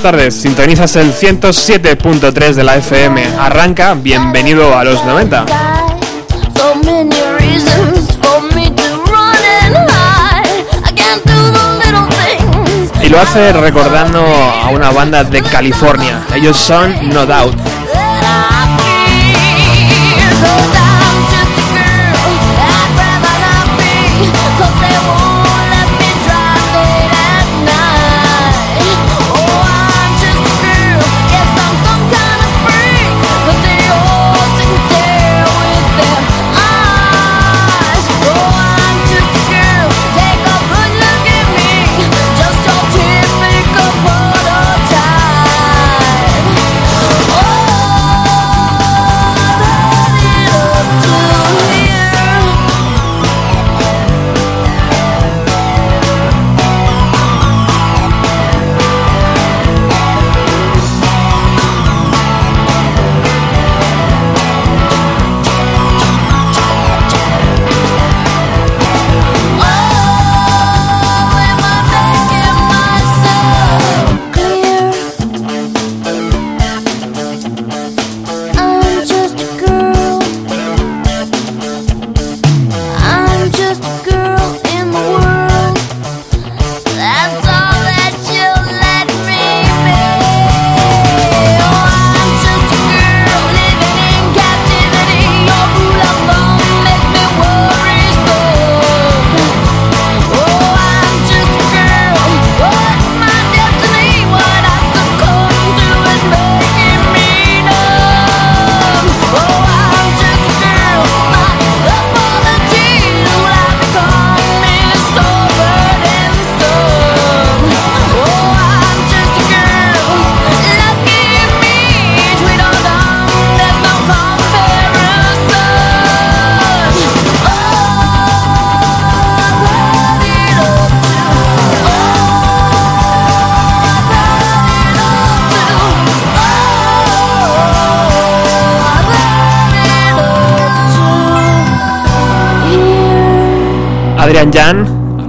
buenas tardes. Sintonizas el 107.3 de la FM. Arranca, bienvenido a los 90. Y lo hace recordando a una banda de California. Ellos son No Doubt.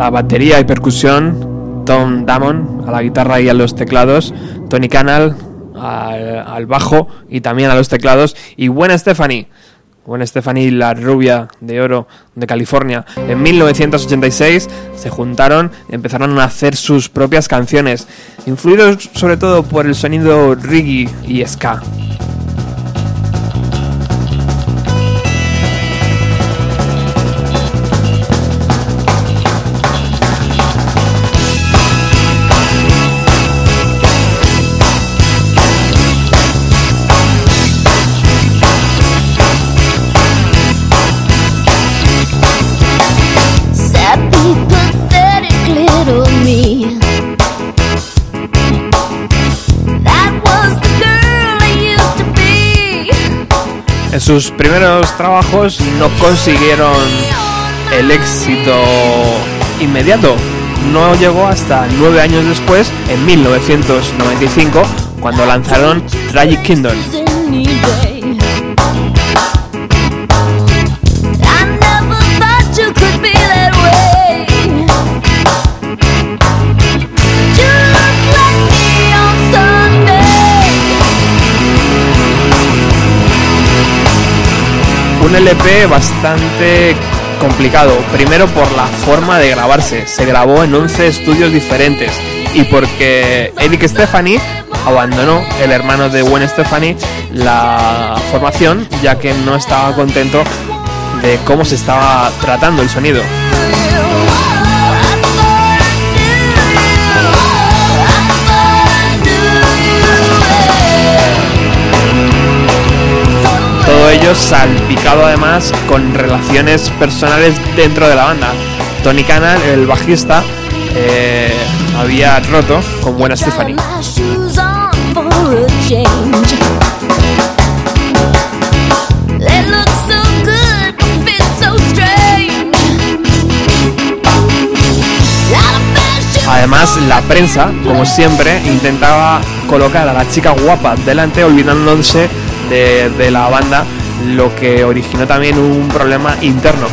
la batería y percusión, Tom Damon a la guitarra y a los teclados, Tony Canal al, bajo y también a los teclados, y buena Stephanie. Stephanie, la rubia de oro de California. En 1986 se juntaron y empezaron a hacer sus propias canciones, influidos sobre todo por el sonido reggae y ska. Sus primeros trabajos no consiguieron el éxito inmediato. No llegó hasta nueve años después, en 1995, cuando lanzaron Tragic Kingdom. LP bastante complicado. Primero por la forma de grabarse. Se grabó en 11 estudios diferentes. Y porque Eric Stephanie abandonó, el hermano de Gwen Stephanie, la formación, ya que no estaba contento de cómo se estaba tratando el sonido. Todo ello salpicado además con relaciones personales dentro de la banda. Tony Canal, el bajista, eh, había roto con Buena Stephanie. Además, la prensa, como siempre, intentaba colocar a la chica guapa delante, olvidándose de, la banda, lo que originó también un problema interno.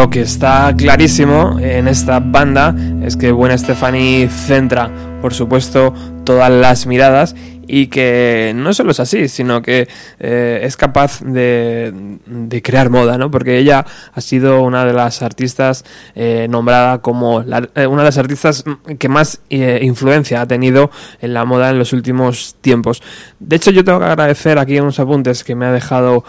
Lo que está clarísimo en esta banda es que Buena Stephanie centra, por supuesto, todas las miradas y que no solo es así, sino que eh, es capaz de, crear moda, ¿no? Porque ella ha sido una de las artistas eh, nombrada como eh, una de las artistas que más influencia ha tenido en la moda en los últimos tiempos. De hecho, yo tengo que agradecer aquí unos apuntes que me ha dejado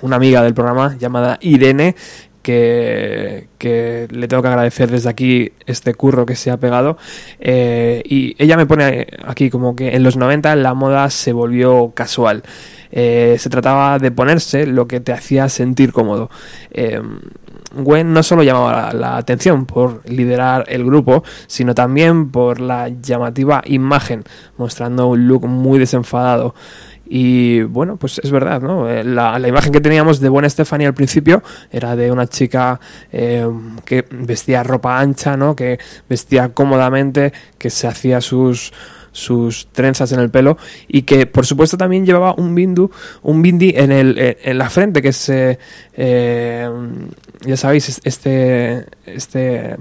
una amiga del programa llamada Irene, que, le tengo que agradecer desde aquí este curro que se ha pegado. Eh, y ella me pone aquí como que en los 90 la moda se volvió casual. Eh, se trataba de ponerse lo que te hacía sentir cómodo. Eh, Gwen no solo llamaba la, atención por liderar el grupo, sino también por la llamativa imagen, mostrando un look muy desenfadado. Y bueno, pues es verdad, ¿no? Eh, la, imagen que teníamos de buena Stephanie al principio era de una chica eh, que vestía ropa ancha, ¿no? Que vestía cómodamente, que se hacía sus sus trenzas en el pelo y que por supuesto también llevaba un bindu, un bindi en, el, eh, en la frente que es, ya sabéis, este, este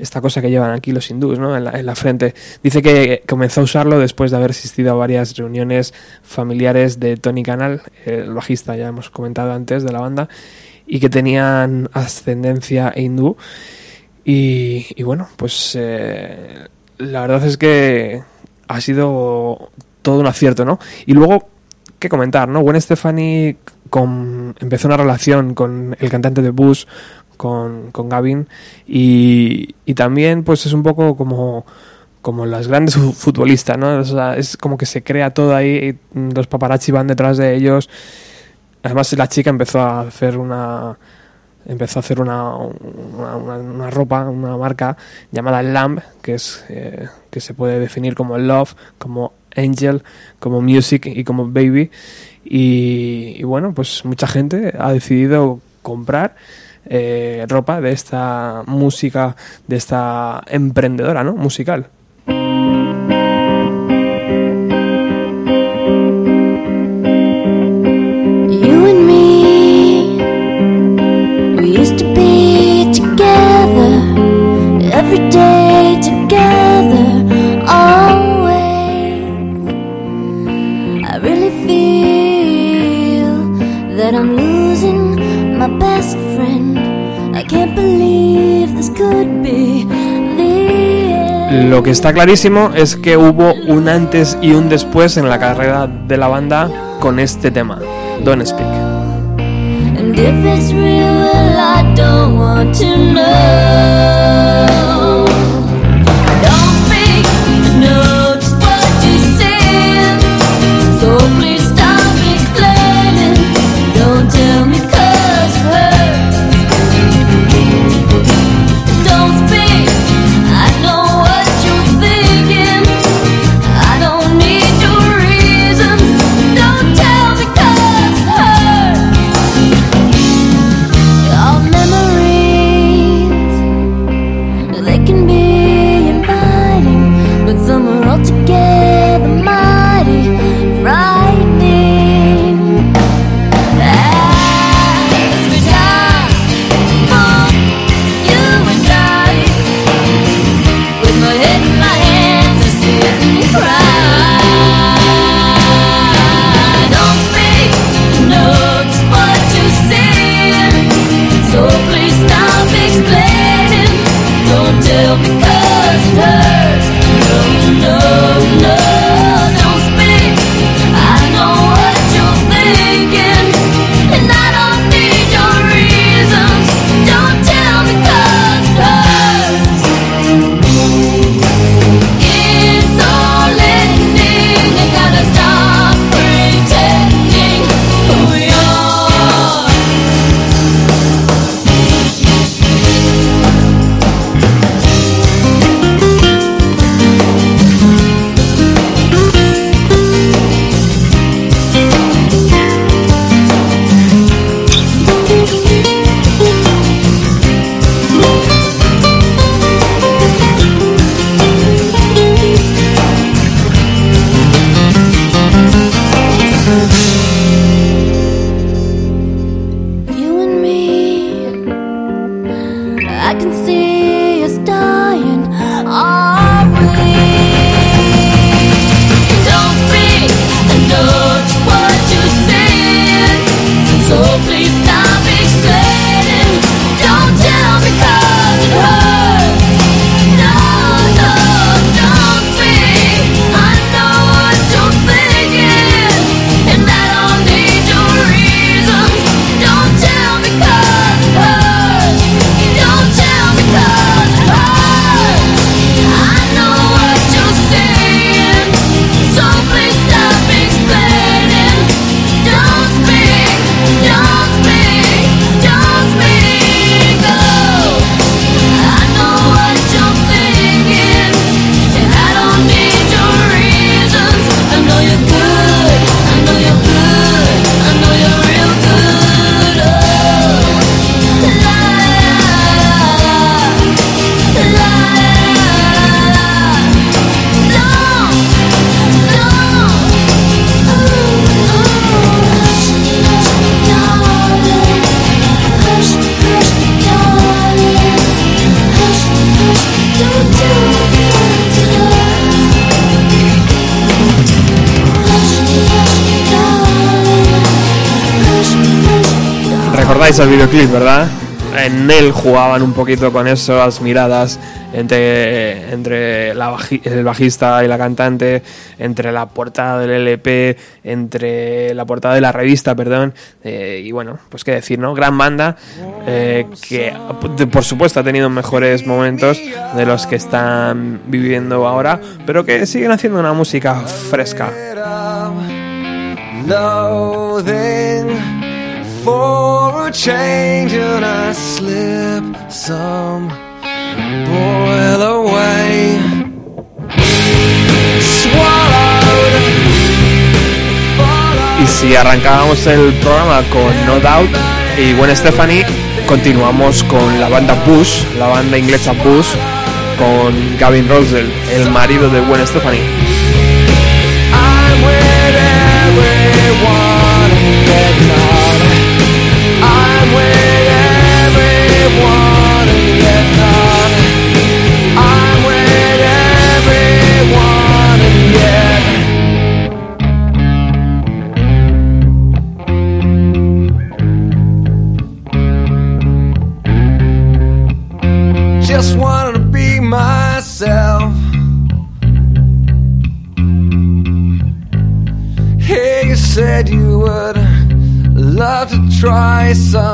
esta cosa que llevan aquí los hindús, ¿no? En la, en la, frente. Dice que comenzó a usarlo después de haber asistido a varias reuniones familiares de Tony Canal, el bajista, ya hemos comentado antes, de la banda, y que tenían ascendencia hindú. Y, y bueno, pues eh, la verdad es que ha sido todo un acierto, ¿no? Y luego, ¿qué comentar, no? Gwen Stefani empezó una relación con el cantante de Bush, con, con Gavin, y, y, también pues es un poco como como las grandes futbolistas, ¿no? Es como que se crea todo ahí, los paparazzi van detrás de ellos. Además la chica empezó a hacer una empezó a hacer una, una, una, una ropa, una marca llamada Lamb, que es eh, que se puede definir como Love, como Angel, como Music y como Baby. Y, y bueno, pues mucha gente ha decidido comprar eh, ropa de esta música, de esta emprendedora, ¿no? Musical. Lo que está clarísimo es que hubo un antes y un después en la carrera de la banda con este tema, Don't Speak. El videoclip, ¿verdad? En él jugaban un poquito con esas miradas entre, entre el bajista y la cantante, entre la portada del LP, entre la portada de la revista, perdón. Eh, y bueno, pues qué decir, ¿no? Gran banda eh, que por supuesto ha tenido mejores momentos de los que están viviendo ahora, pero que siguen haciendo una música fresca. For a change and I slip some boil away. Y si arrancábamos el programa con No Doubt y Gwen Stephanie, continuamos con la banda Bush, la banda inglesa Bush, con Gavin Rosdell, el marido de Gwen Stephanie. Try some.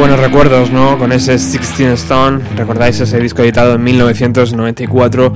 Buenos recuerdos, ¿no? Con ese Sixteen Stone, recordáis ese disco editado en 1994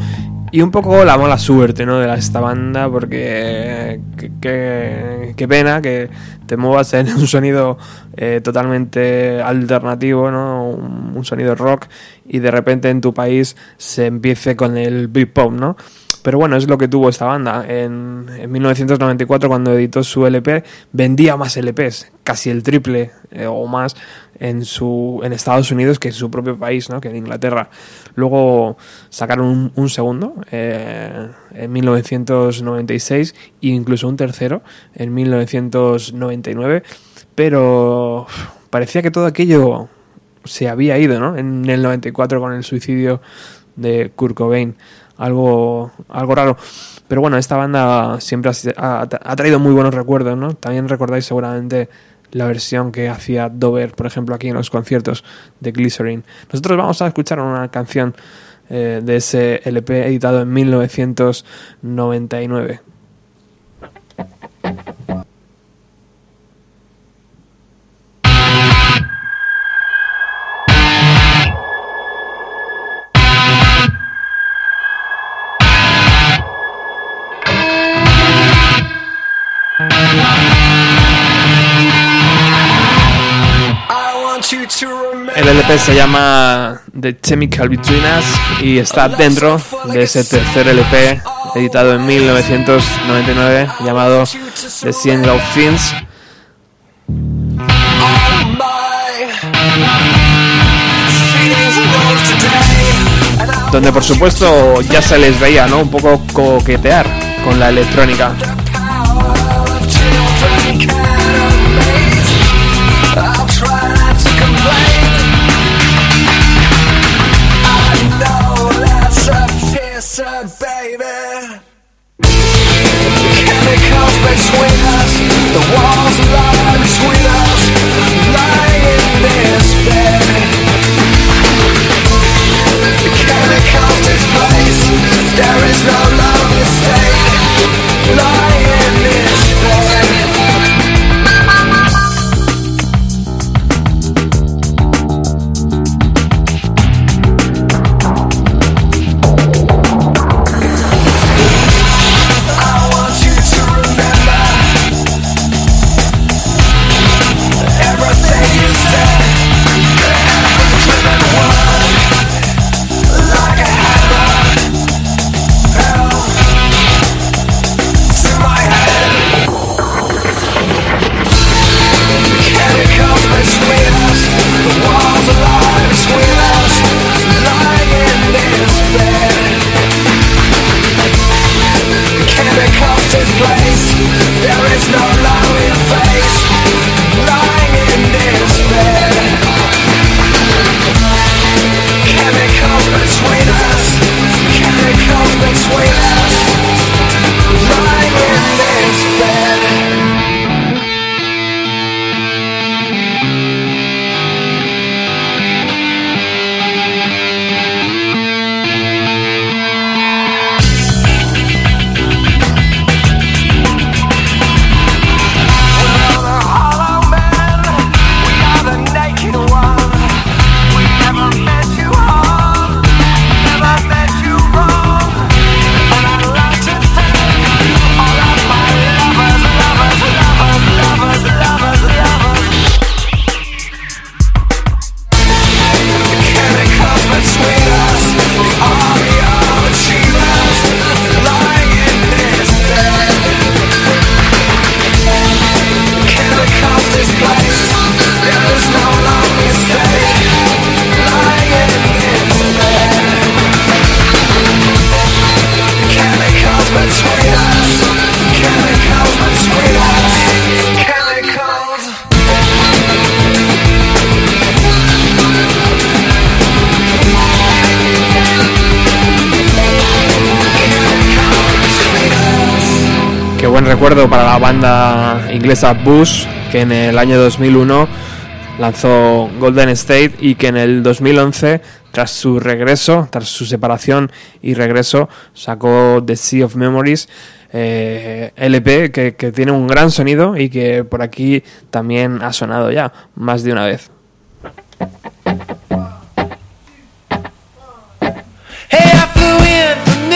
Y un poco la mala suerte, ¿no? De esta banda, porque qué pena que te muevas en un sonido eh, totalmente alternativo, ¿no? Un, sonido rock y de repente en tu país se empiece con el beat pop, ¿no? Pero bueno, es lo que tuvo esta banda. En, 1994, cuando editó su LP, vendía más LPs, casi el triple eh, o más en, su, en Estados Unidos que en su propio país, ¿no? que en Inglaterra. Luego sacaron un, segundo eh, en 1996 e incluso un tercero en 1999. Pero parecía que todo aquello se había ido, ¿no? En el 94 con el suicidio de Kurt Cobain algo, algo raro. Pero bueno, esta banda siempre ha, traído muy buenos recuerdos, ¿no? También recordáis seguramente la versión que hacía Dover, por ejemplo, aquí en los conciertos de Glycerin. Nosotros vamos a escuchar una canción eh, de ese LP editado en 1999. El LP se llama The Chemical Between Us y está dentro de ese tercer LP editado en 1999 llamado The Scene of Things. Donde por supuesto ya se les veía, ¿no? Un poco coquetear con la electrónica. Banda inglesa Bush, que en el año 2001 lanzó Golden State y que en el 2011, tras su regreso, tras su separación y regreso, sacó The Sea of Memories, eh, LP que, que tiene un gran sonido y que por aquí también ha sonado ya más de una vez. Hey, I flew in from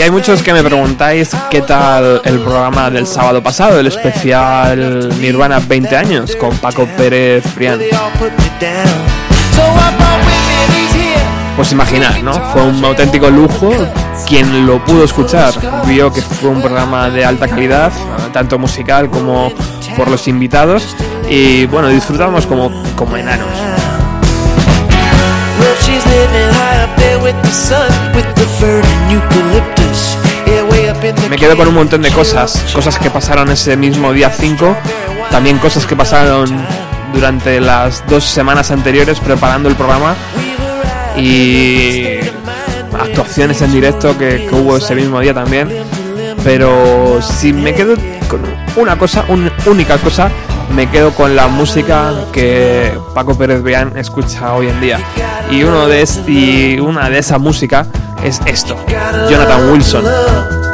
Y hay muchos que me preguntáis qué tal el programa del sábado pasado, el especial Nirvana 20 años con Paco Pérez Frián. Pues imaginad, ¿no? Fue un auténtico lujo. Quien lo pudo escuchar vio que fue un programa de alta calidad, tanto musical como por los invitados. Y bueno, disfrutamos como, como enanos. Me quedo con un montón de cosas, cosas que pasaron ese mismo día 5, también cosas que pasaron durante las dos semanas anteriores preparando el programa y actuaciones en directo que, hubo ese mismo día también. Pero si me quedo con una cosa, una única cosa, me quedo con la música que Paco Pérez Bean escucha hoy en día. Y, uno de y una de esa música es esto, Jonathan Wilson.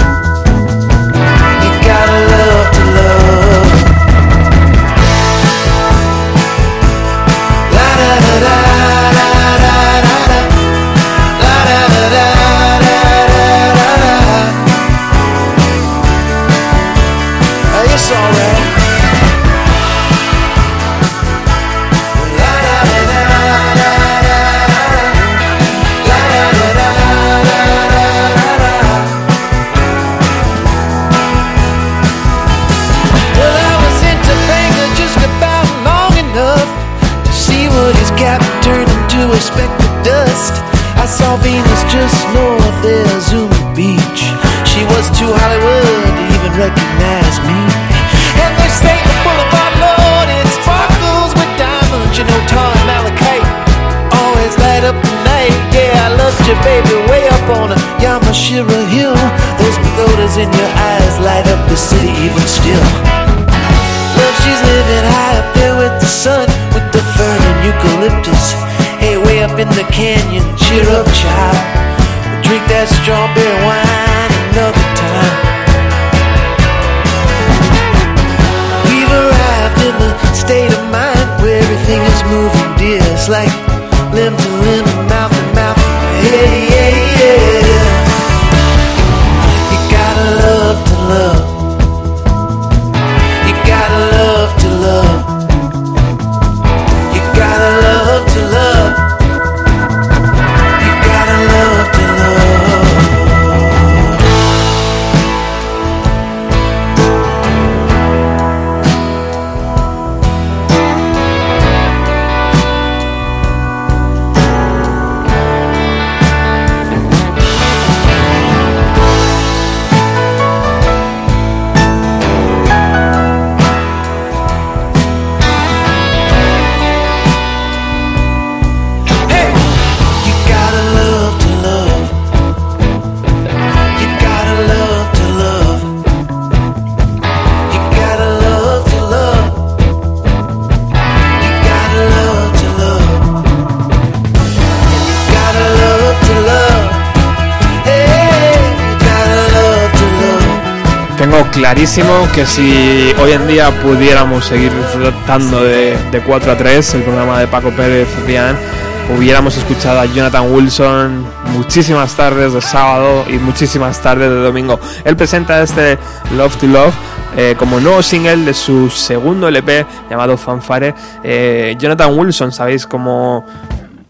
Venus, just north of Zuma Beach. She was too Hollywood to even recognize me. And they say the boulevard it sparkles with diamonds. You know, tar and Malachite always light up the night. Yeah, I loved you, baby, way up on a Yamashiro hill. Those pagodas in your eyes light up the city even still. Love, she's living high up there with the sun, with the fern and eucalyptus up in the canyon, cheer up, child. We'll drink that strawberry wine another time. We've arrived in the state of mind where everything is moving, dear. It's like clarísimo que si hoy en día pudiéramos seguir disfrutando de, 4 a 3, el programa de Paco Pérez Rian, hubiéramos escuchado a Jonathan Wilson muchísimas tardes de sábado y muchísimas tardes de domingo. Él presenta este Love to Love eh, como nuevo single de su segundo LP llamado Fanfare. Eh, Jonathan Wilson, sabéis cómo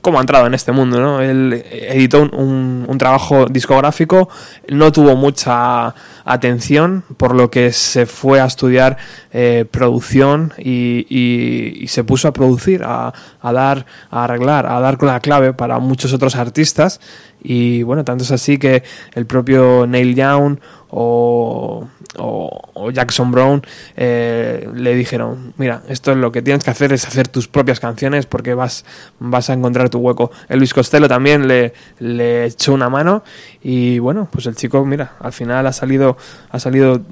cómo ha entrado en este mundo, ¿no? Él editó un, trabajo discográfico, no tuvo mucha atención, por lo que se fue a estudiar eh, producción y, se puso a producir, a, dar, a arreglar, a dar con la clave para muchos otros artistas. Y bueno, tanto es así que el propio Neil Young o, Jackson Brown eh, le dijeron, mira, esto es lo que tienes que hacer es hacer tus propias canciones porque vas, vas a encontrar tu hueco. El Luis Costello también le, le echó una mano y bueno, pues el chico, mira, al final ha salido, ha salido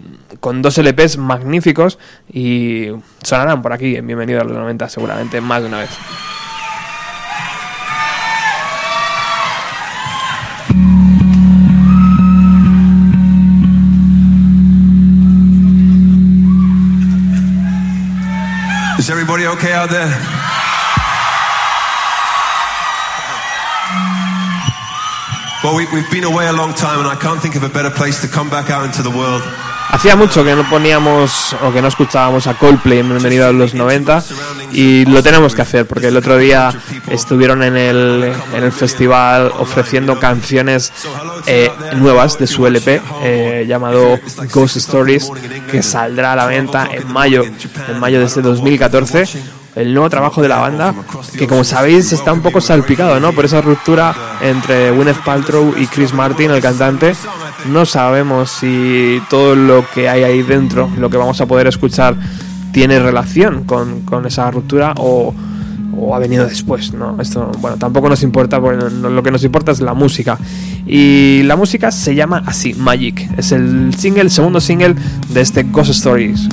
con dos LPs magníficos y sonarán por aquí en Bienvenido a los 90 seguramente más de una vez. Is everybody okay out there? Well, we, have been away a long time, and I can't think of a better place to come back out into the world Hacía mucho que no poníamos o que no escuchábamos a Coldplay en Bienvenido a los 90 y lo tenemos que hacer porque el otro día estuvieron en el, en el festival ofreciendo canciones eh, nuevas de su LP eh, llamado Ghost Stories que saldrá a la venta en mayo, en mayo de este 2014 el nuevo trabajo de la banda, que como sabéis está un poco salpicado, ¿no? Por esa ruptura entre Gwyneth Paltrow y Chris Martin, el cantante. No sabemos si todo lo que hay ahí dentro, lo que vamos a poder escuchar, tiene relación con, con esa ruptura o, o, ha venido después, ¿no? Esto, bueno, tampoco nos importa, porque lo que nos importa es la música. Y la música se llama así, Magic. Es el single, el segundo single de este Ghost Stories.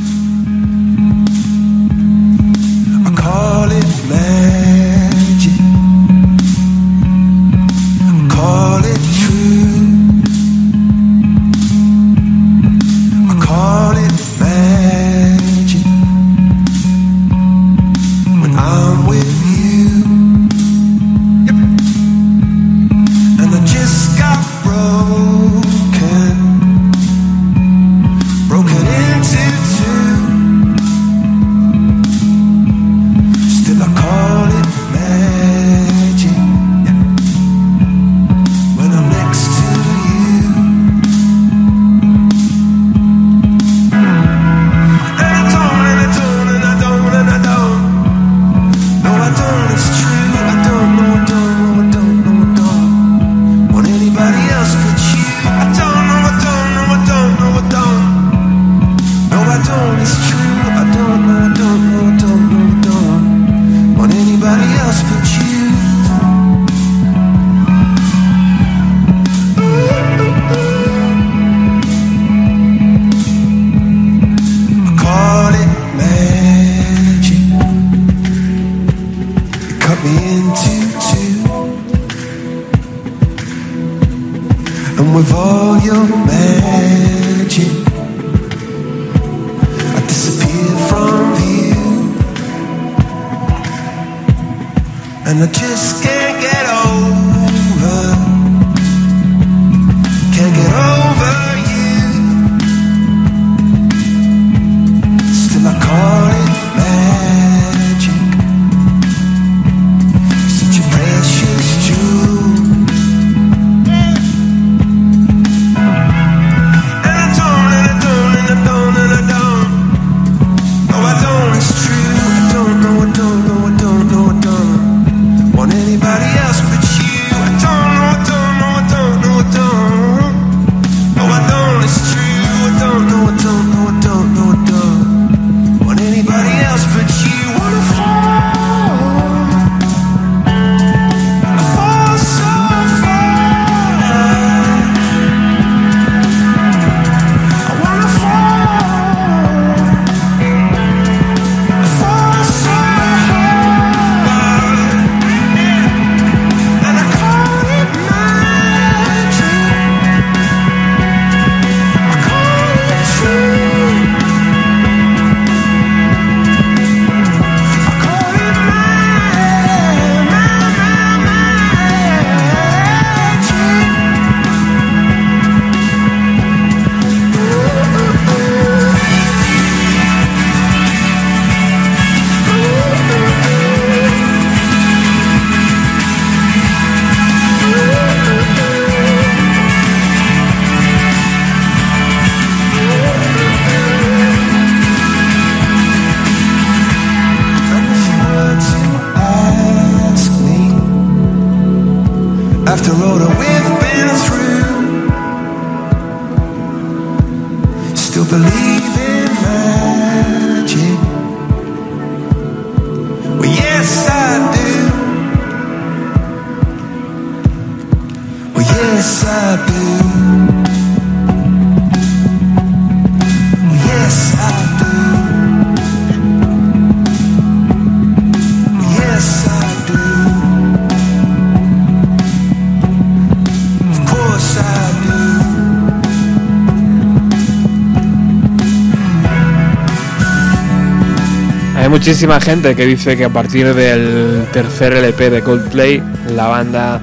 muchísima gente que dice que a partir del tercer LP de Coldplay la banda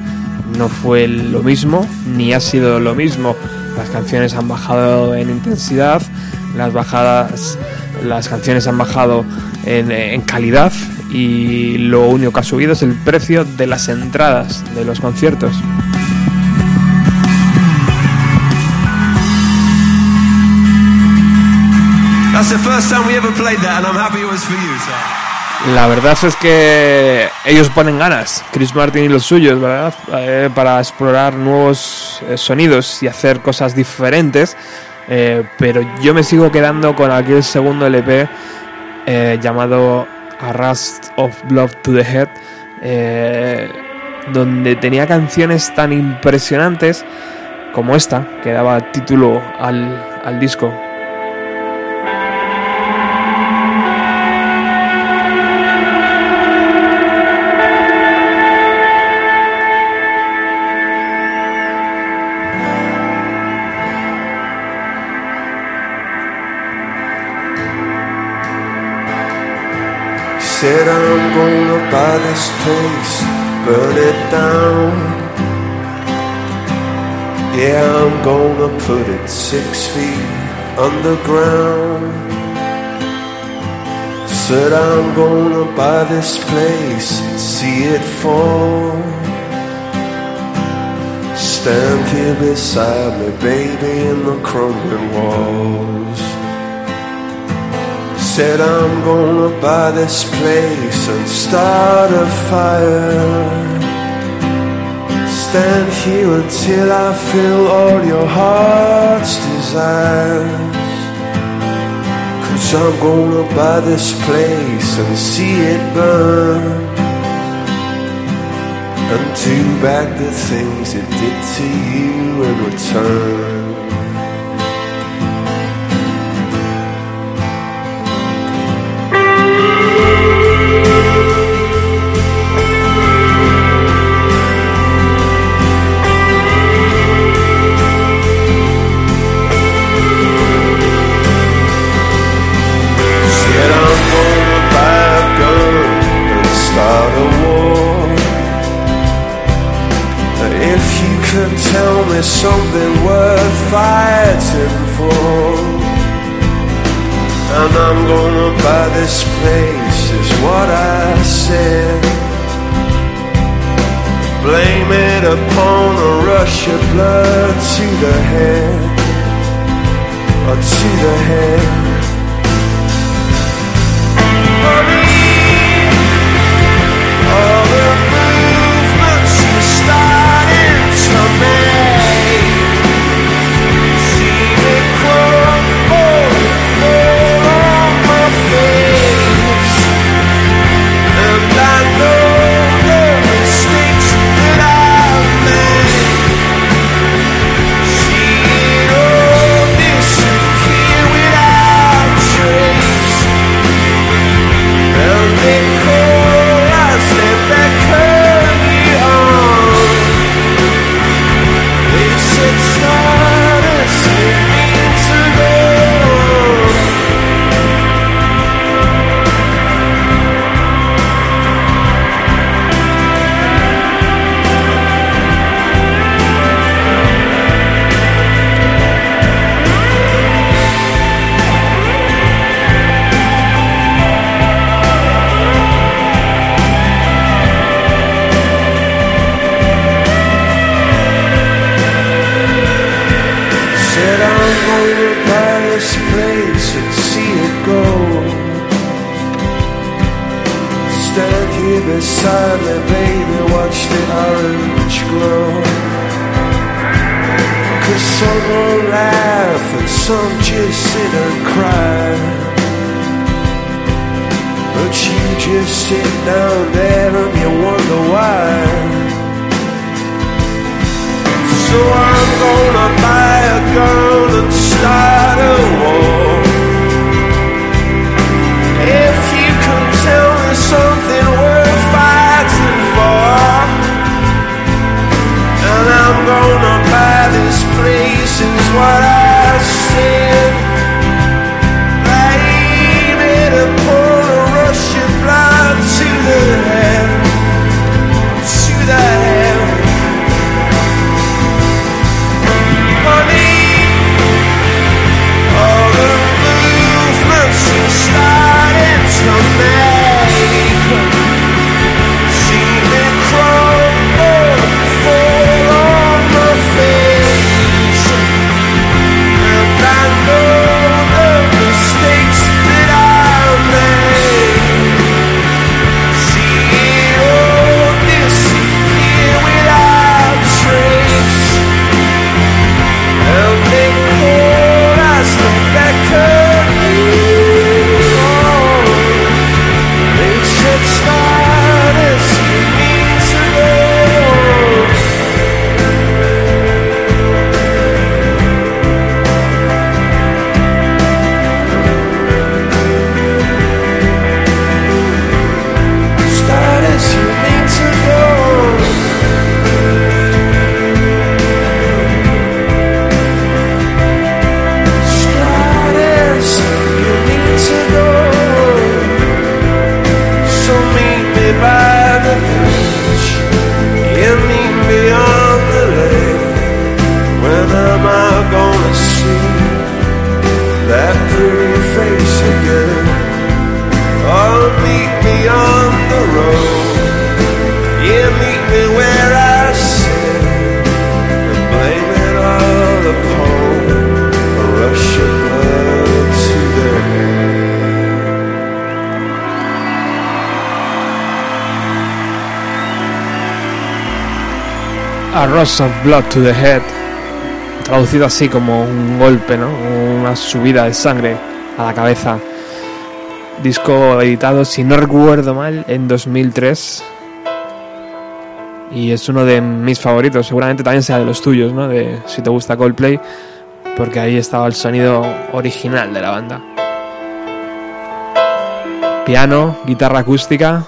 no fue lo mismo, ni ha sido lo mismo. Las canciones han bajado en intensidad, las bajadas, las canciones han bajado en, en calidad y lo único que ha subido es el precio de las entradas de los conciertos. La verdad es que ellos ponen ganas, Chris Martin y los suyos, ¿verdad? Eh, para explorar nuevos eh, sonidos y hacer cosas diferentes. Eh, pero yo me sigo quedando con aquel segundo LP llamado A of Love to the Head, donde tenía canciones tan impresionantes como esta, que daba título al, al disco. Said I'm gonna buy this place, burn it down. Yeah, I'm gonna put it six feet underground. Said I'm gonna buy this place see it fall. Stand here beside me, baby, in the crumbling walls. Said I'm gonna buy this place and start a fire. Stand here until I feel all your heart's desires. Cause I'm gonna buy this place and see it burn. And do back the things it did to you in return. A Rush of Blood to the Head, traducido así como un golpe, ¿no? una subida de sangre a la cabeza. Disco editado, si no recuerdo mal, en 2003. Y es uno de mis favoritos, seguramente también sea de los tuyos, ¿no? Si te gusta Coldplay, porque ahí estaba el sonido original de la banda. Piano, guitarra acústica,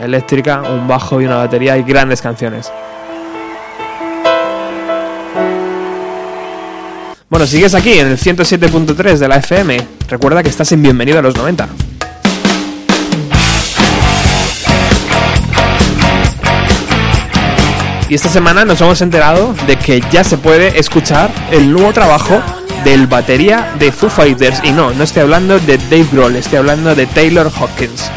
eléctrica, un bajo y una batería y grandes canciones. Bueno, sigues aquí en el 107.3 de la FM. Recuerda que estás en Bienvenido a los 90. Y esta semana nos hemos enterado de que ya se puede escuchar el nuevo trabajo del batería de Foo Fighters. Y no, no estoy hablando de Dave Grohl, estoy hablando de Taylor Hawkins.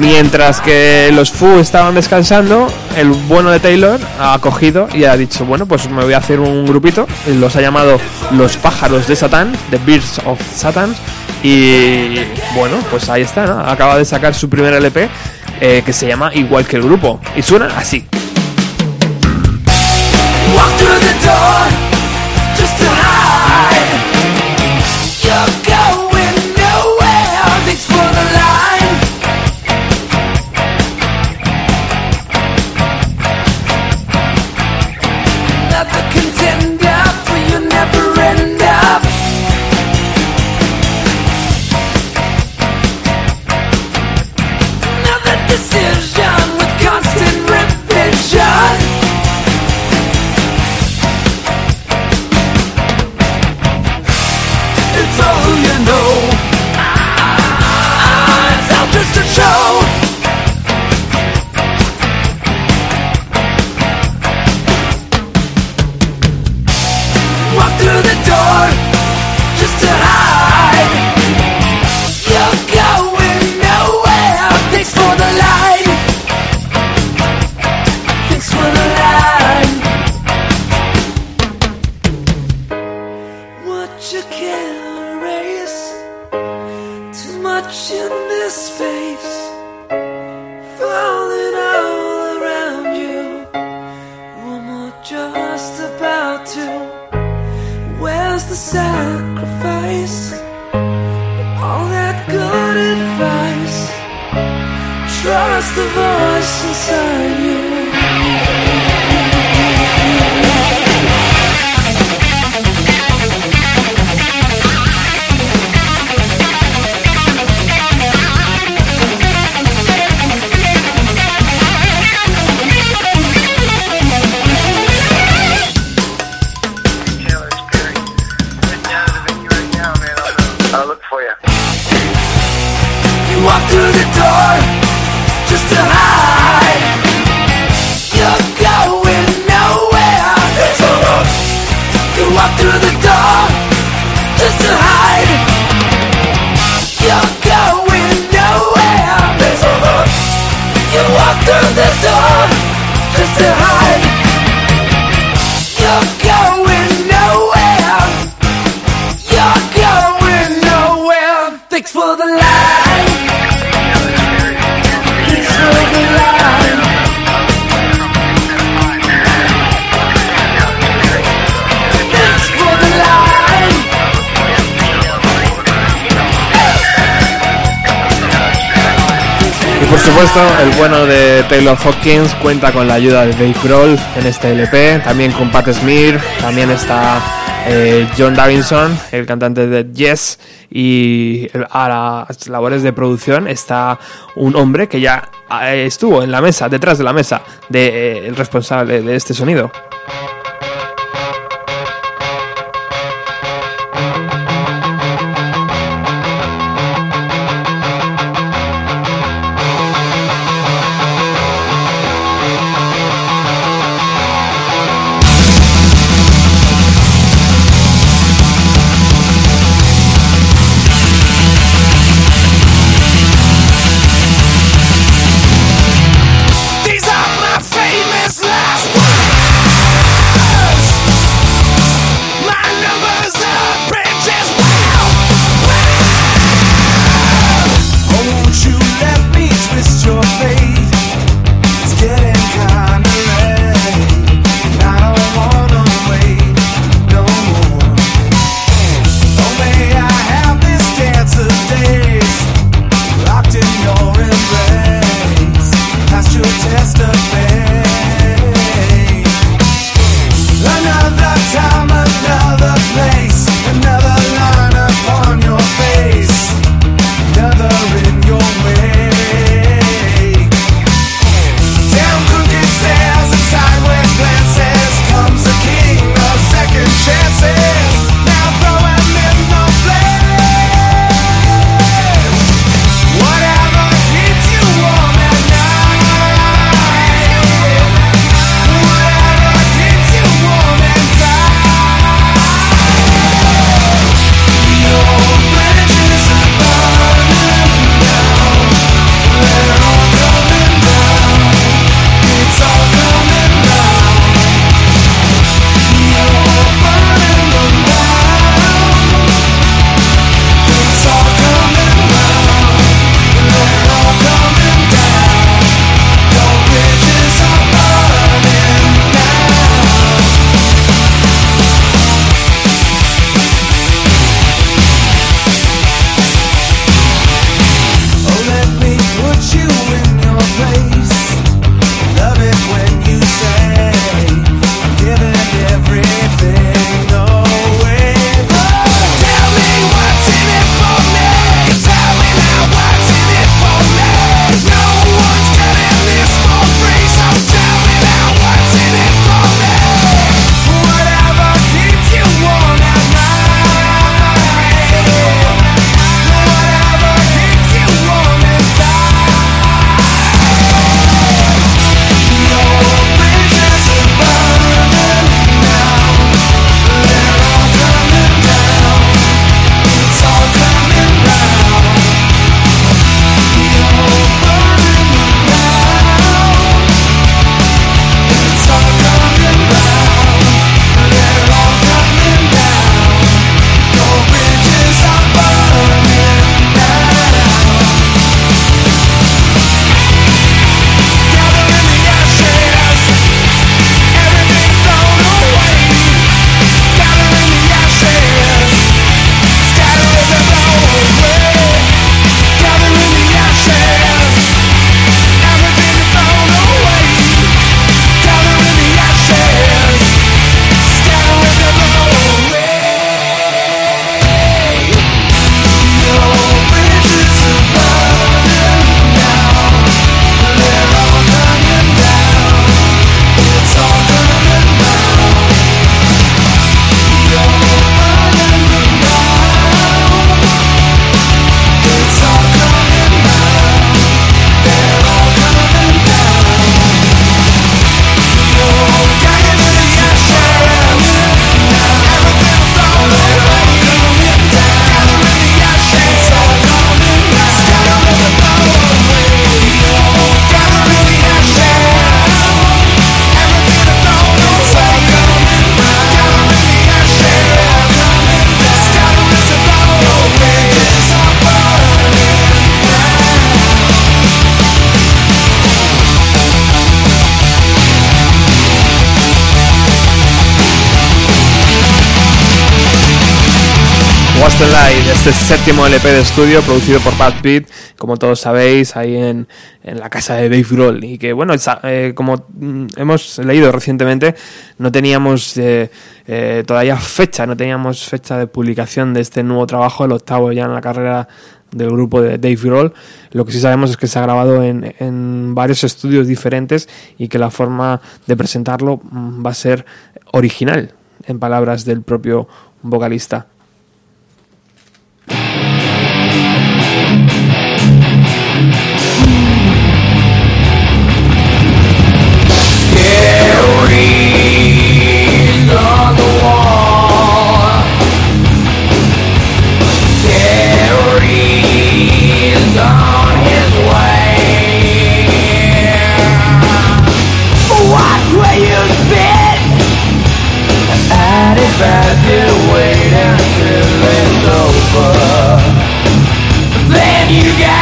Mientras que los Foo estaban descansando, el bueno de Taylor ha cogido y ha dicho, bueno, pues me voy a hacer un grupito, los ha llamado Los Pájaros de Satán, The Birds of Satan, y bueno, pues ahí está, ¿no? Acaba de sacar su primer LP eh, que se llama igual que el grupo, y suena así. El bueno de Taylor Hawkins cuenta con la ayuda de Dave Grohl en este LP, también con Pat Smear, también está eh, John Davinson, el cantante de Yes, y a las labores de producción está un hombre que ya eh, estuvo en la mesa, detrás de la mesa, del de, eh, responsable de este sonido. Light, este séptimo LP de estudio producido por Bad Beat, como todos sabéis, ahí en, en la casa de Dave Grohl. Y que, bueno, eh, como mm, hemos leído recientemente, no teníamos eh, eh, todavía fecha, no teníamos fecha de publicación de este nuevo trabajo, el octavo ya en la carrera del grupo de Dave Grohl. Lo que sí sabemos es que se ha grabado en, en varios estudios diferentes y que la forma de presentarlo mm, va a ser original, en palabras del propio vocalista. you got.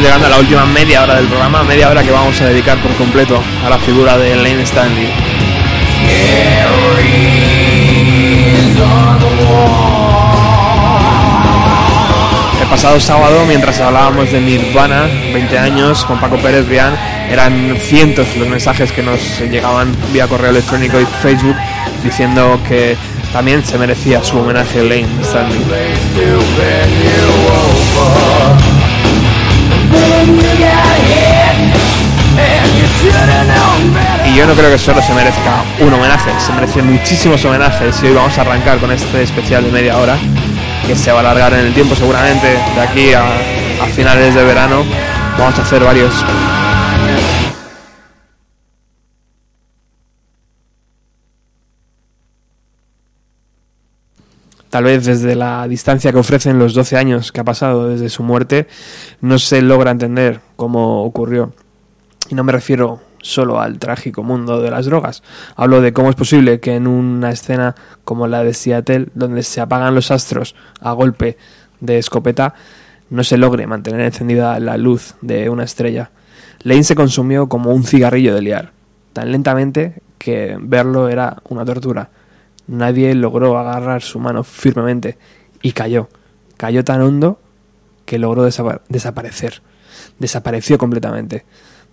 Llegando a la última media hora del programa, media hora que vamos a dedicar por completo a la figura de Lane Stanley. El pasado sábado, mientras hablábamos de Nirvana, 20 años, con Paco Pérez Brian, eran cientos los mensajes que nos llegaban vía correo electrónico y Facebook diciendo que también se merecía su homenaje Lane Stanley. Y yo no creo que solo se merezca un homenaje, se merecen muchísimos homenajes y hoy vamos a arrancar con este especial de media hora que se va a alargar en el tiempo seguramente de aquí a, a finales de verano. Vamos a hacer varios tal vez desde la distancia que ofrecen los 12 años que ha pasado desde su muerte, no se logra entender cómo ocurrió. Y no me refiero solo al trágico mundo de las drogas. Hablo de cómo es posible que en una escena como la de Seattle, donde se apagan los astros a golpe de escopeta, no se logre mantener encendida la luz de una estrella. Lane se consumió como un cigarrillo de liar, tan lentamente que verlo era una tortura. Nadie logró agarrar su mano firmemente y cayó. Cayó tan hondo que logró desaparecer. Desapareció completamente.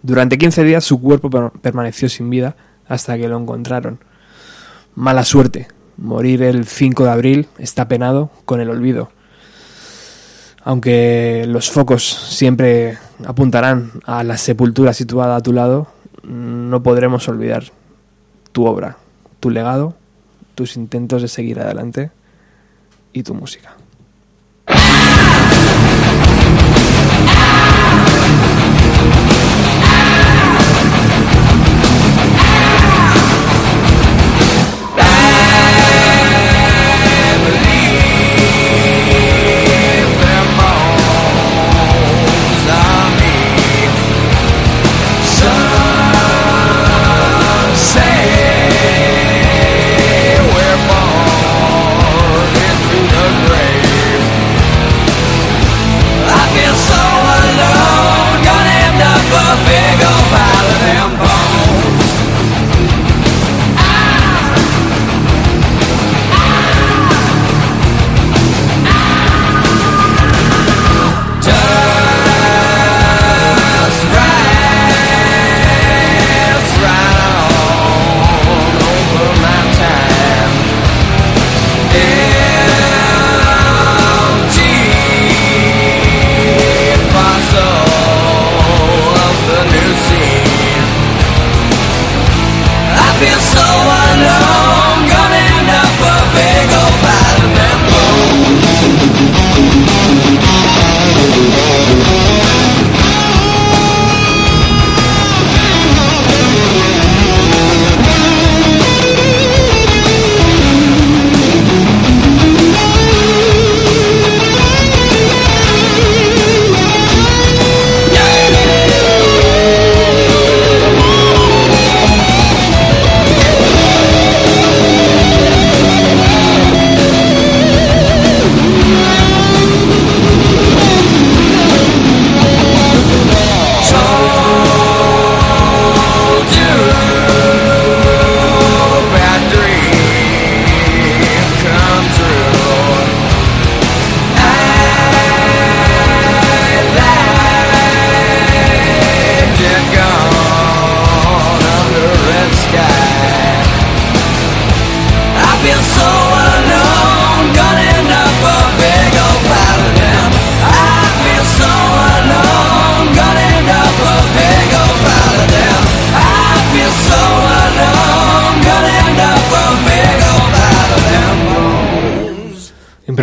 Durante 15 días su cuerpo permaneció sin vida hasta que lo encontraron. Mala suerte. Morir el 5 de abril está penado con el olvido. Aunque los focos siempre apuntarán a la sepultura situada a tu lado, no podremos olvidar tu obra, tu legado tus intentos de seguir adelante y tu música.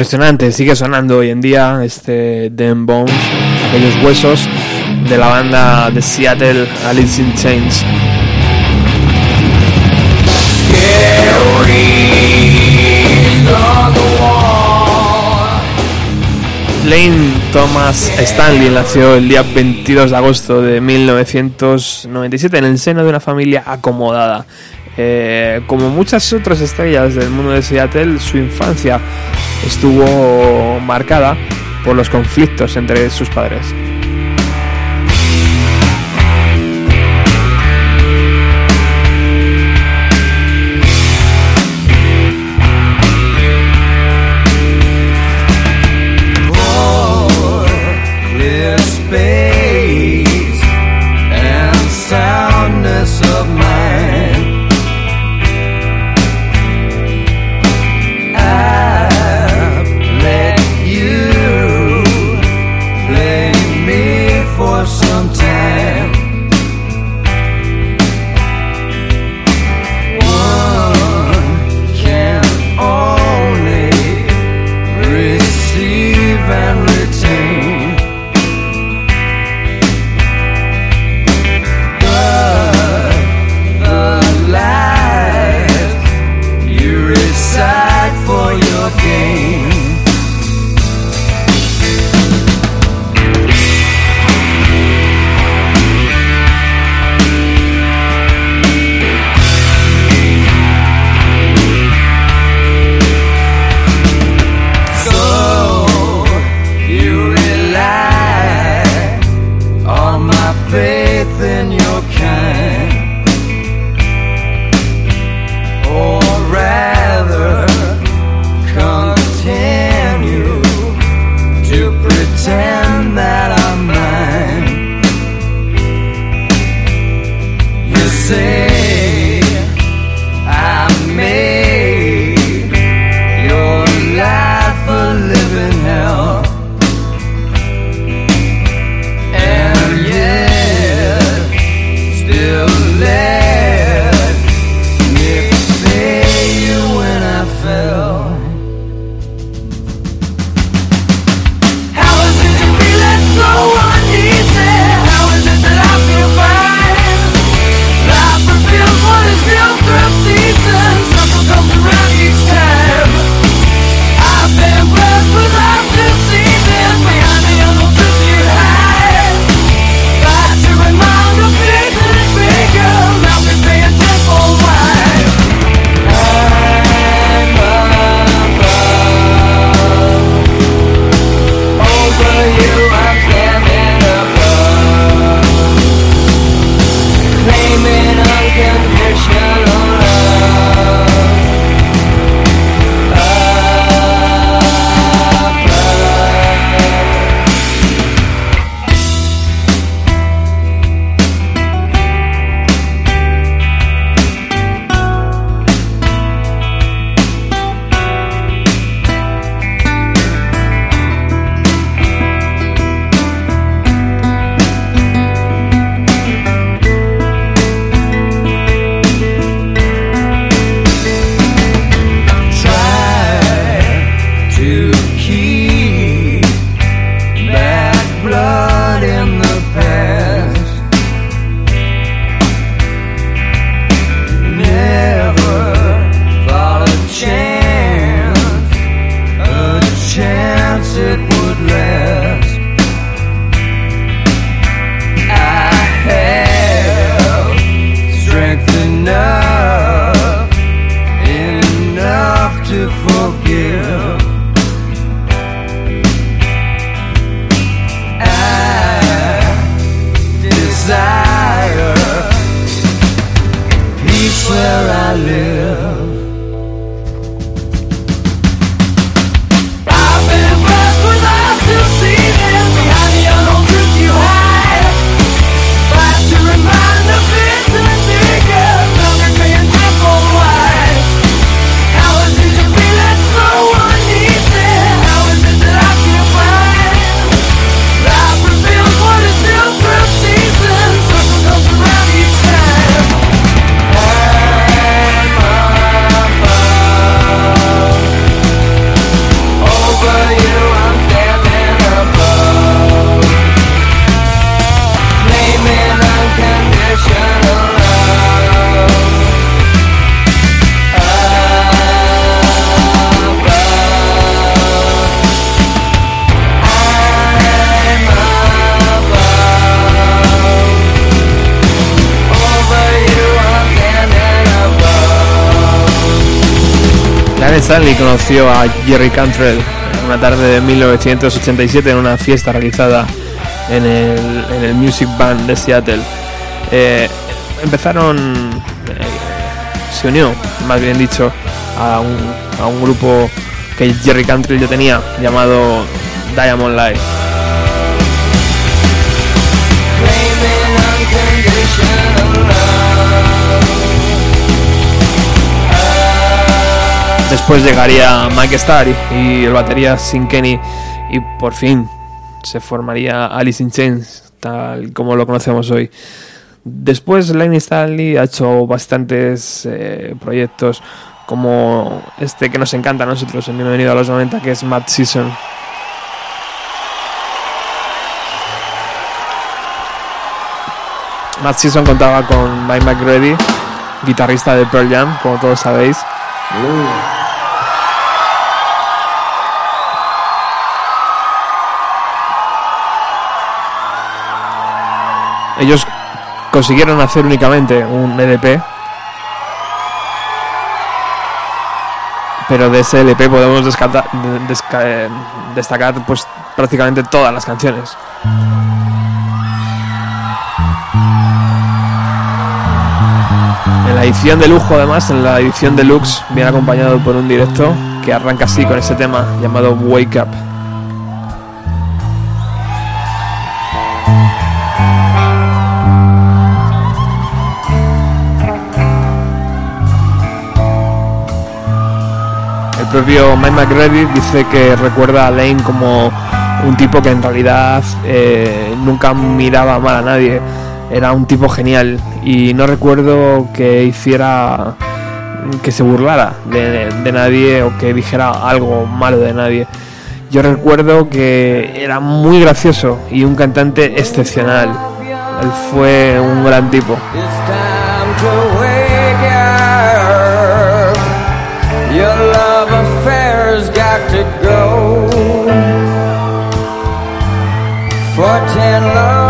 Impresionante, sigue sonando hoy en día este Them Bones, aquellos huesos de la banda de Seattle Alice in Chains. Lane Thomas Stanley nació el día 22 de agosto de 1997 en el seno de una familia acomodada. Eh, como muchas otras estrellas del mundo de Seattle, su infancia estuvo marcada por los conflictos entre sus padres. where I live. Stanley conoció a Jerry Cantrell una tarde de 1987 en una fiesta realizada en el, Music Band de Seattle. Eh, empezaron, eh, se unió, más bien dicho, a un, a un grupo que Jerry Cantrell ya tenía llamado Diamond Light. Después llegaría Mike Starr y, el batería Sin Kenny y por fin se formaría Alice in Chains tal como lo conocemos hoy. Después Lenny Stanley ha hecho bastantes eh, proyectos como este que nos encanta a nosotros en Bienvenido a los 90 que es Mad Season. Mad Season contaba con Mike McGrady, guitarrista de Pearl Jam, como todos sabéis. Ellos consiguieron hacer únicamente un LP. Pero de ese LP podemos destacar pues prácticamente todas las canciones. En la edición de lujo además, en la edición deluxe, viene acompañado por un directo que arranca así con ese tema llamado Wake Up. Propio Mike McReady dice que recuerda a Lane como un tipo que en realidad eh, nunca miraba mal a nadie. Era un tipo genial y no recuerdo que hiciera que se burlara de, nadie o que dijera algo malo de nadie. Yo recuerdo que era muy gracioso y un cantante excepcional. Él fue un gran tipo. For ten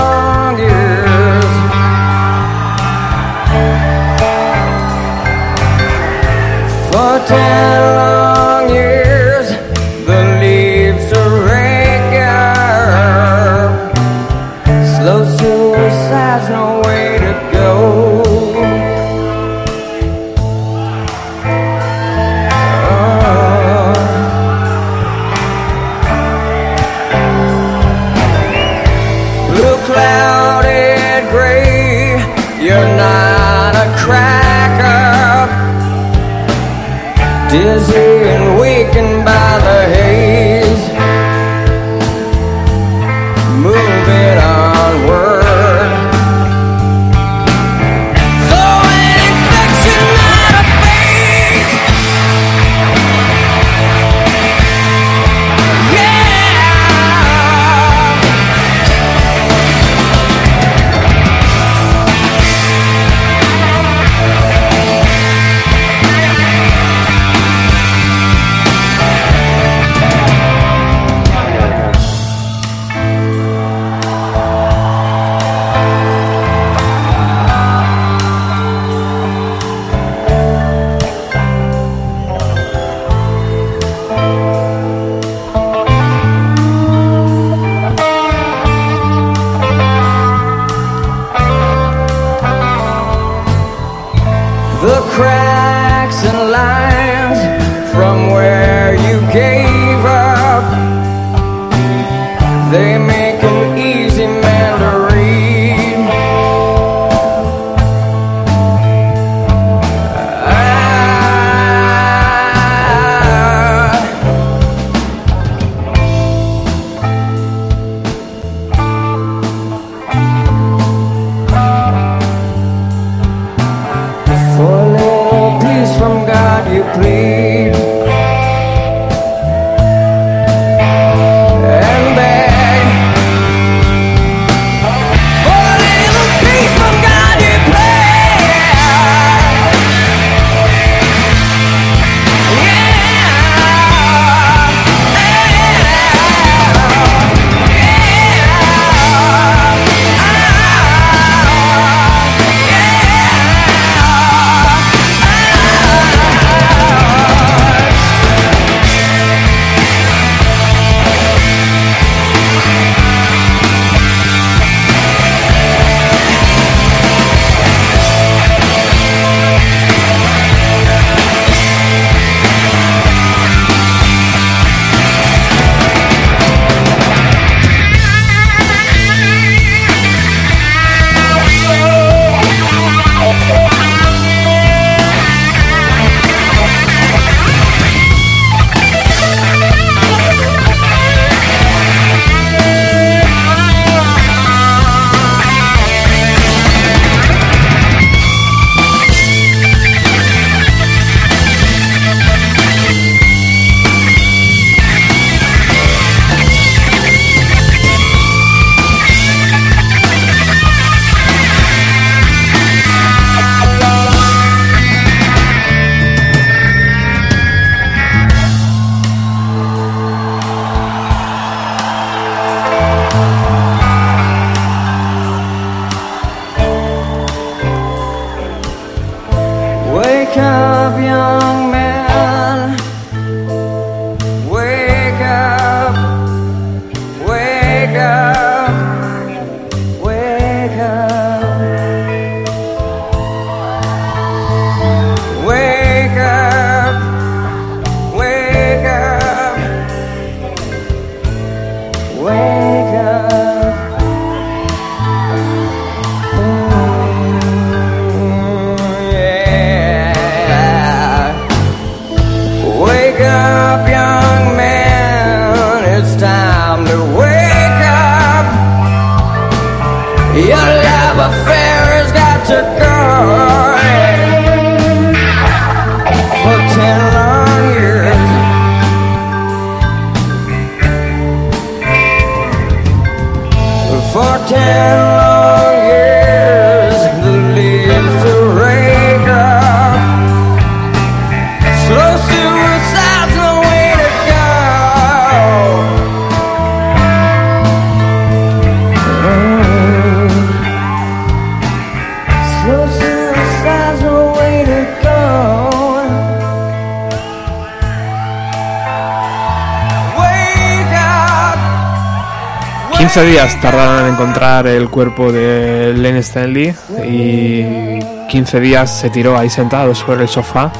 15 días tardaron en encontrar el cuerpo de Len Stanley y 15 días se tiró ahí sentado sobre el sofá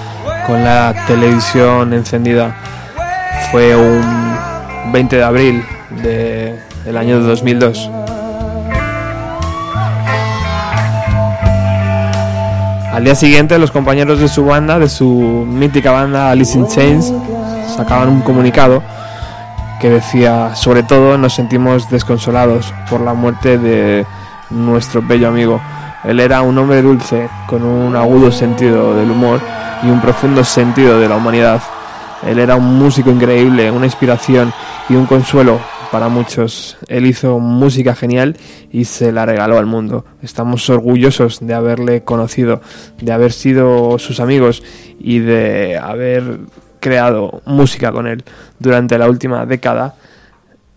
con la televisión encendida. Fue un 20 de abril de- del año 2002. Al día siguiente, los compañeros de su banda, de su mítica banda Alice in Chains, sacaban un comunicado que decía, sobre todo nos sentimos desconsolados por la muerte de nuestro bello amigo. Él era un hombre dulce, con un agudo sentido del humor y un profundo sentido de la humanidad. Él era un músico increíble, una inspiración y un consuelo para muchos. Él hizo música genial y se la regaló al mundo. Estamos orgullosos de haberle conocido, de haber sido sus amigos y de haber creado música con él durante la última década.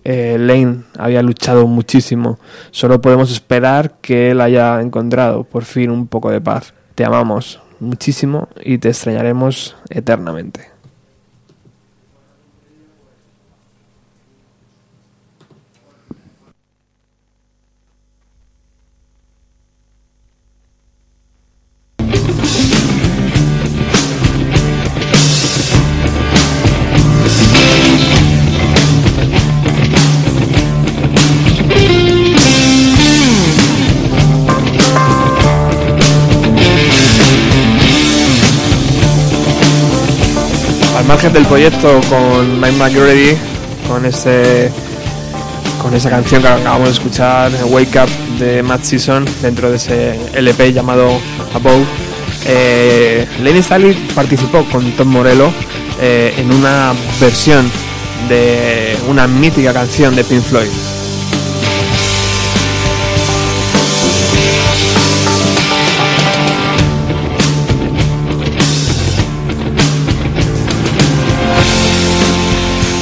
Eh, Lane había luchado muchísimo. Solo podemos esperar que él haya encontrado por fin un poco de paz. Te amamos muchísimo y te extrañaremos eternamente. Margen del proyecto con Mike McGrady, con ese con esa canción que acabamos de escuchar, Wake Up de Matt Season, dentro de ese LP llamado Above, eh, Lenny Staley participó con Tom Morello eh, en una versión de una mítica canción de Pink Floyd.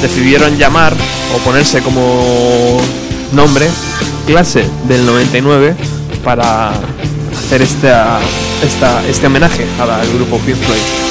Decidieron llamar o ponerse como nombre clase del 99 para hacer esta, este homenaje al grupo Pink Floyd.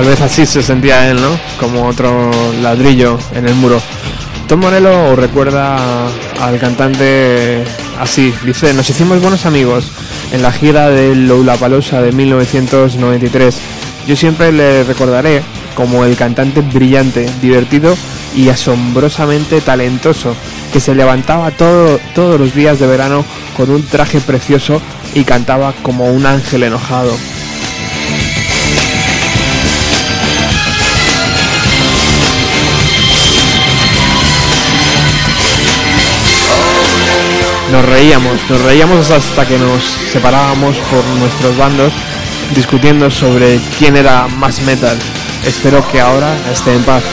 Tal vez así se sentía él, ¿no? Como otro ladrillo en el muro. Tom Morello recuerda al cantante así, dice, nos hicimos buenos amigos en la gira de Lollapalooza de 1993. Yo siempre le recordaré como el cantante brillante, divertido y asombrosamente talentoso, que se levantaba todo, todos los días de verano con un traje precioso y cantaba como un ángel enojado. Nos reíamos, nos reíamos hasta que nos separábamos por nuestros bandos discutiendo sobre quién era más metal. Espero que ahora esté en paz.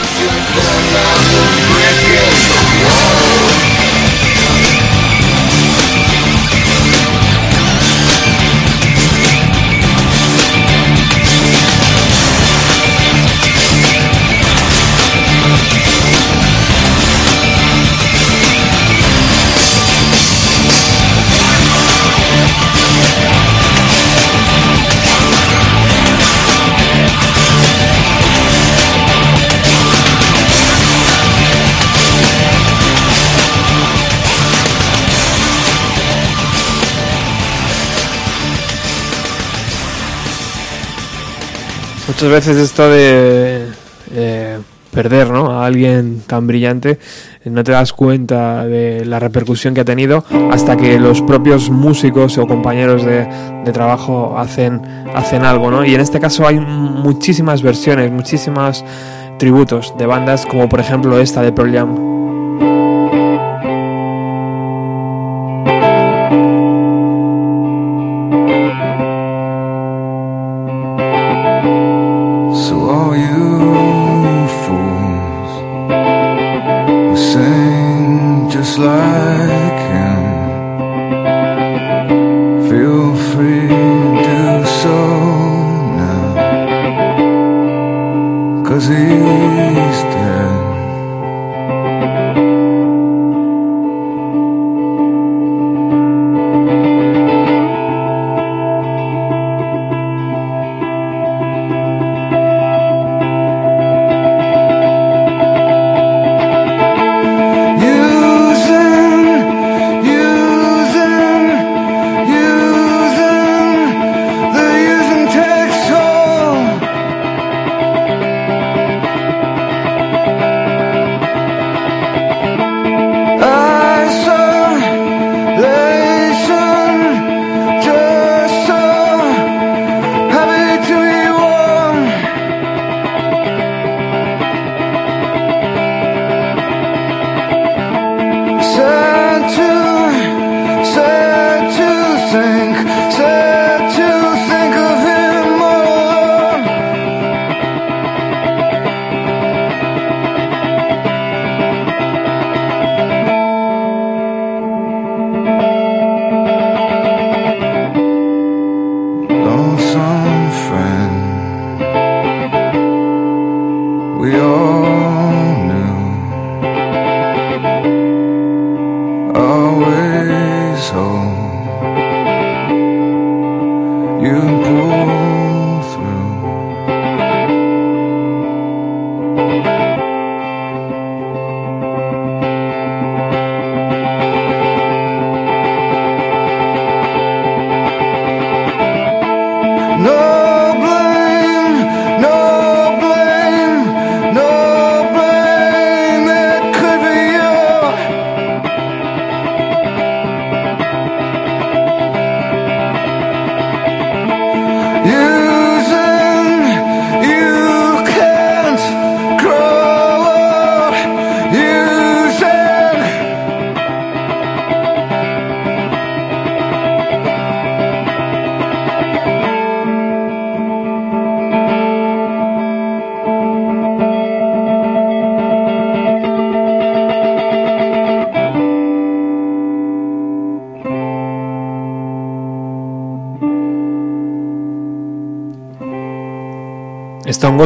Muchas veces esto de eh, perder ¿no? a alguien tan brillante, eh, no te das cuenta de la repercusión que ha tenido hasta que los propios músicos o compañeros de, de trabajo hacen, hacen algo. ¿no? Y en este caso hay muchísimas versiones, muchísimos tributos de bandas como por ejemplo esta de Pearl Jam.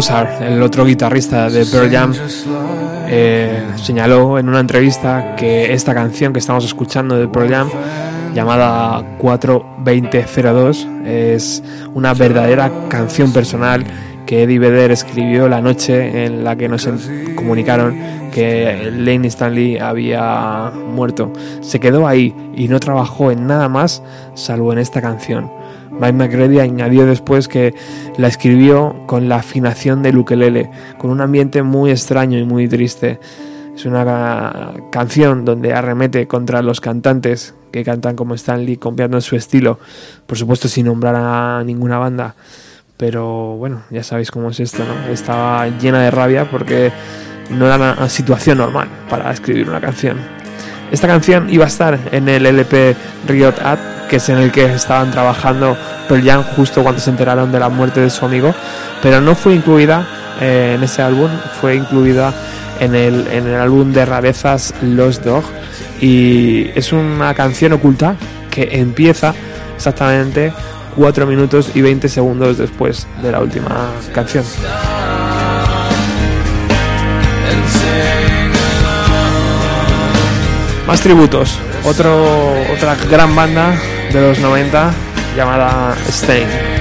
El otro guitarrista de Pearl Jam, eh, señaló en una entrevista que esta canción que estamos escuchando de Pearl Jam, llamada 42002, es una verdadera canción personal que Eddie Vedder escribió la noche en la que nos comunicaron que Lane Stanley había muerto. Se quedó ahí y no trabajó en nada más salvo en esta canción. Mike McReady añadió después que la escribió con la afinación del ukelele, con un ambiente muy extraño y muy triste. Es una ca- canción donde arremete contra los cantantes que cantan como Stanley, copiando su estilo, por supuesto sin nombrar a ninguna banda. Pero bueno, ya sabéis cómo es esto, ¿no? Estaba llena de rabia porque no era una situación normal para escribir una canción. Esta canción iba a estar en el LP Riot At, que es en el que estaban trabajando Pearl Jam justo cuando se enteraron de la muerte de su amigo, pero no fue incluida eh, en ese álbum, fue incluida en el, en el álbum de rarezas Lost Dog y es una canción oculta que empieza exactamente 4 minutos y 20 segundos después de la última canción. Más tributos. Otro, otra gran banda de los 90 llamada Stain.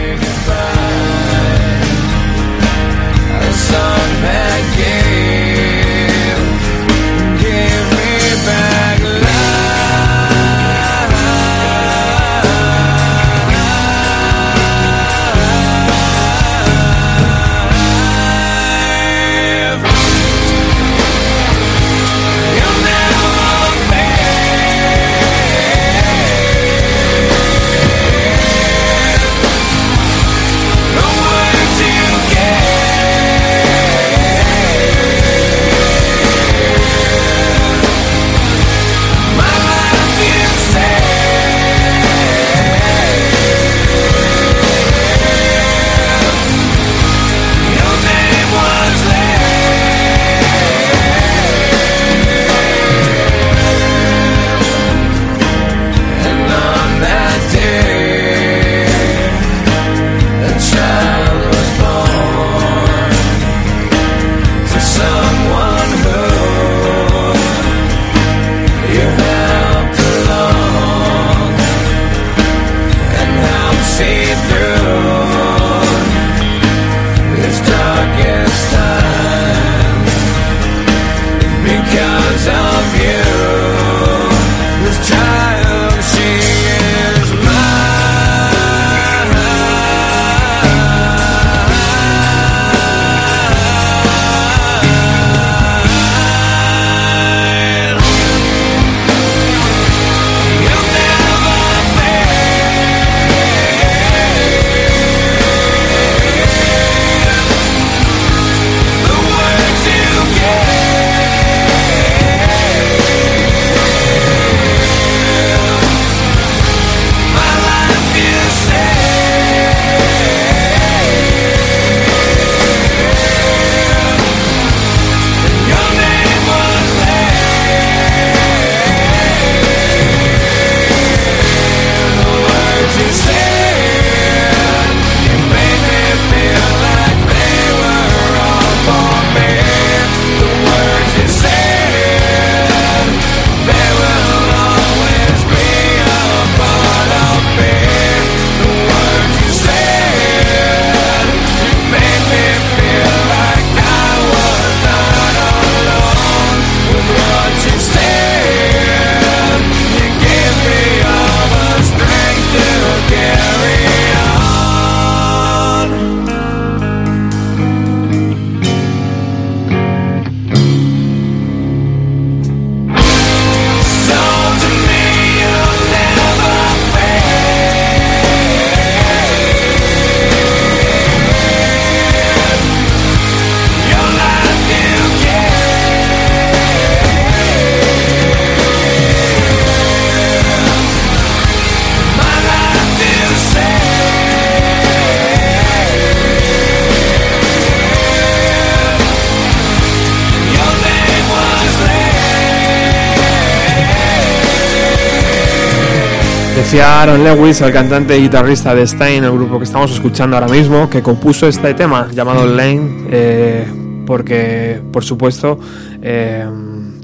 Aaron Lewis, el cantante y guitarrista de Stein, el grupo que estamos escuchando ahora mismo, que compuso este tema llamado Lane, eh, porque, por supuesto, eh,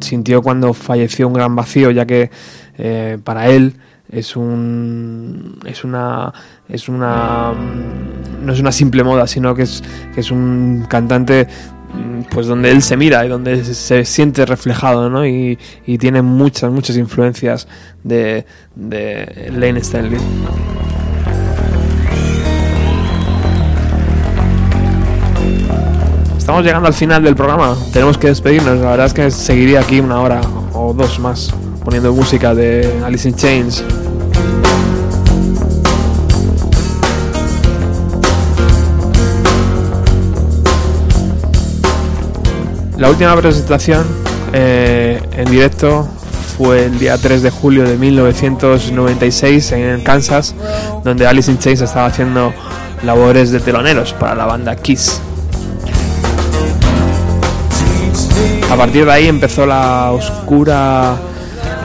sintió cuando falleció un gran vacío, ya que eh, para él es un es una es una no es una simple moda sino que es que es un cantante pues donde él se mira y donde se siente reflejado, ¿no? Y, tiene muchas, muchas influencias de, de Lane Stanley. Estamos llegando al final del programa, tenemos que despedirnos, la verdad es que seguiría aquí una hora o dos más poniendo música de Alice in Chains. La última presentación eh, en directo fue el día 3 de julio de 1996 en Kansas, donde Alice in Chains estaba haciendo labores de teloneros para la banda Kiss. A partir de ahí empezó la oscura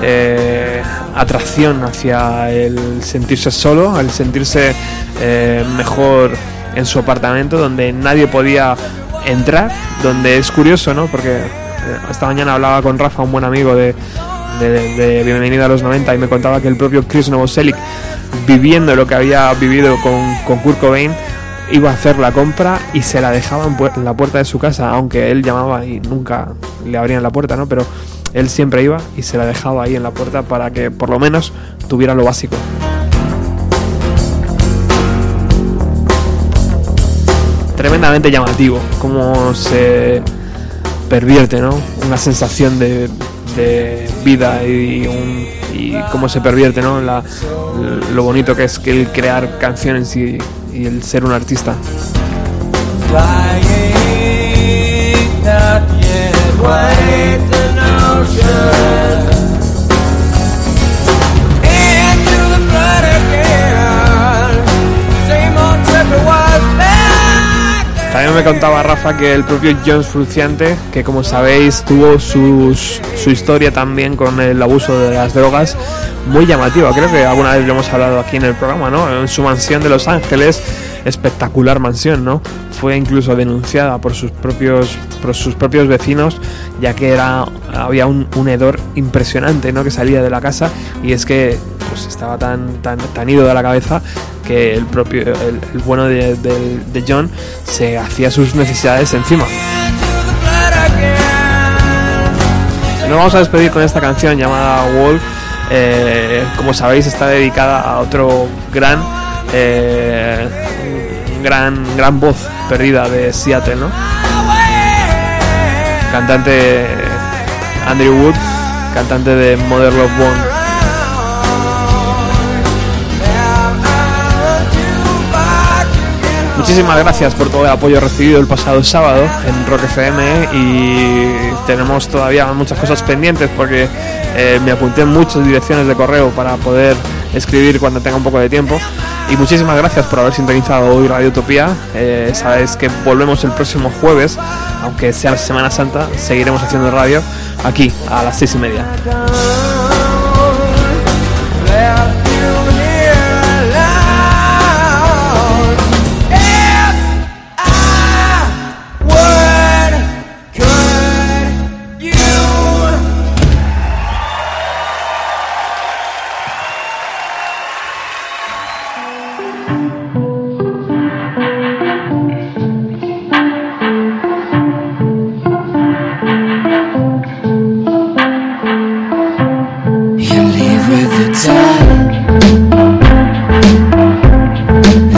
eh, atracción hacia el sentirse solo, el sentirse eh, mejor en su apartamento, donde nadie podía entrar, donde es curioso, ¿no? Porque eh, esta mañana hablaba con Rafa, un buen amigo de, de, Bienvenida a los 90, y me contaba que el propio Chris Novoselic, viviendo lo que había vivido con, con Kurt Cobain, iba a hacer la compra y se la dejaba en, la puerta de su casa, aunque él llamaba y nunca le abrían la puerta, ¿no? Pero él siempre iba y se la dejaba ahí en la puerta para que por lo menos tuviera lo básico. Tremendamente llamativo, cómo se pervierte, ¿no? Una sensación de, vida y, cómo se pervierte, ¿no? lo bonito que es el crear canciones y el ser un artista. También me contaba Rafa que el propio Jones Fruciante, que como sabéis tuvo su historia también con el abuso de las drogas, muy llamativa. Creo que alguna vez lo hemos hablado aquí en el programa, ¿no? En su mansión de Los Ángeles, espectacular mansión, ¿no? Fue incluso denunciada por sus propios, por sus propios vecinos, ya que era, había un, un hedor impresionante, ¿no? Que salía de la casa y es que pues estaba tan, tan, tan ido de la cabeza el propio el, bueno de, John se hacía sus necesidades encima. Nos vamos a despedir con esta canción llamada Wall. Eh, como sabéis está dedicada a otro gran eh, gran gran voz perdida de Seattle, ¿no? Cantante Andrew Wood, cantante de Mother Love Bone. Muchísimas gracias por todo el apoyo recibido el pasado sábado en Rock FM y tenemos todavía muchas cosas pendientes porque eh, me apunté en muchas direcciones de correo para poder escribir cuando tenga un poco de tiempo. Y muchísimas gracias por haber sintonizado hoy Radio Utopía. Eh, sabes que volvemos el próximo jueves, aunque sea Semana Santa, seguiremos haciendo radio aquí a las seis y media.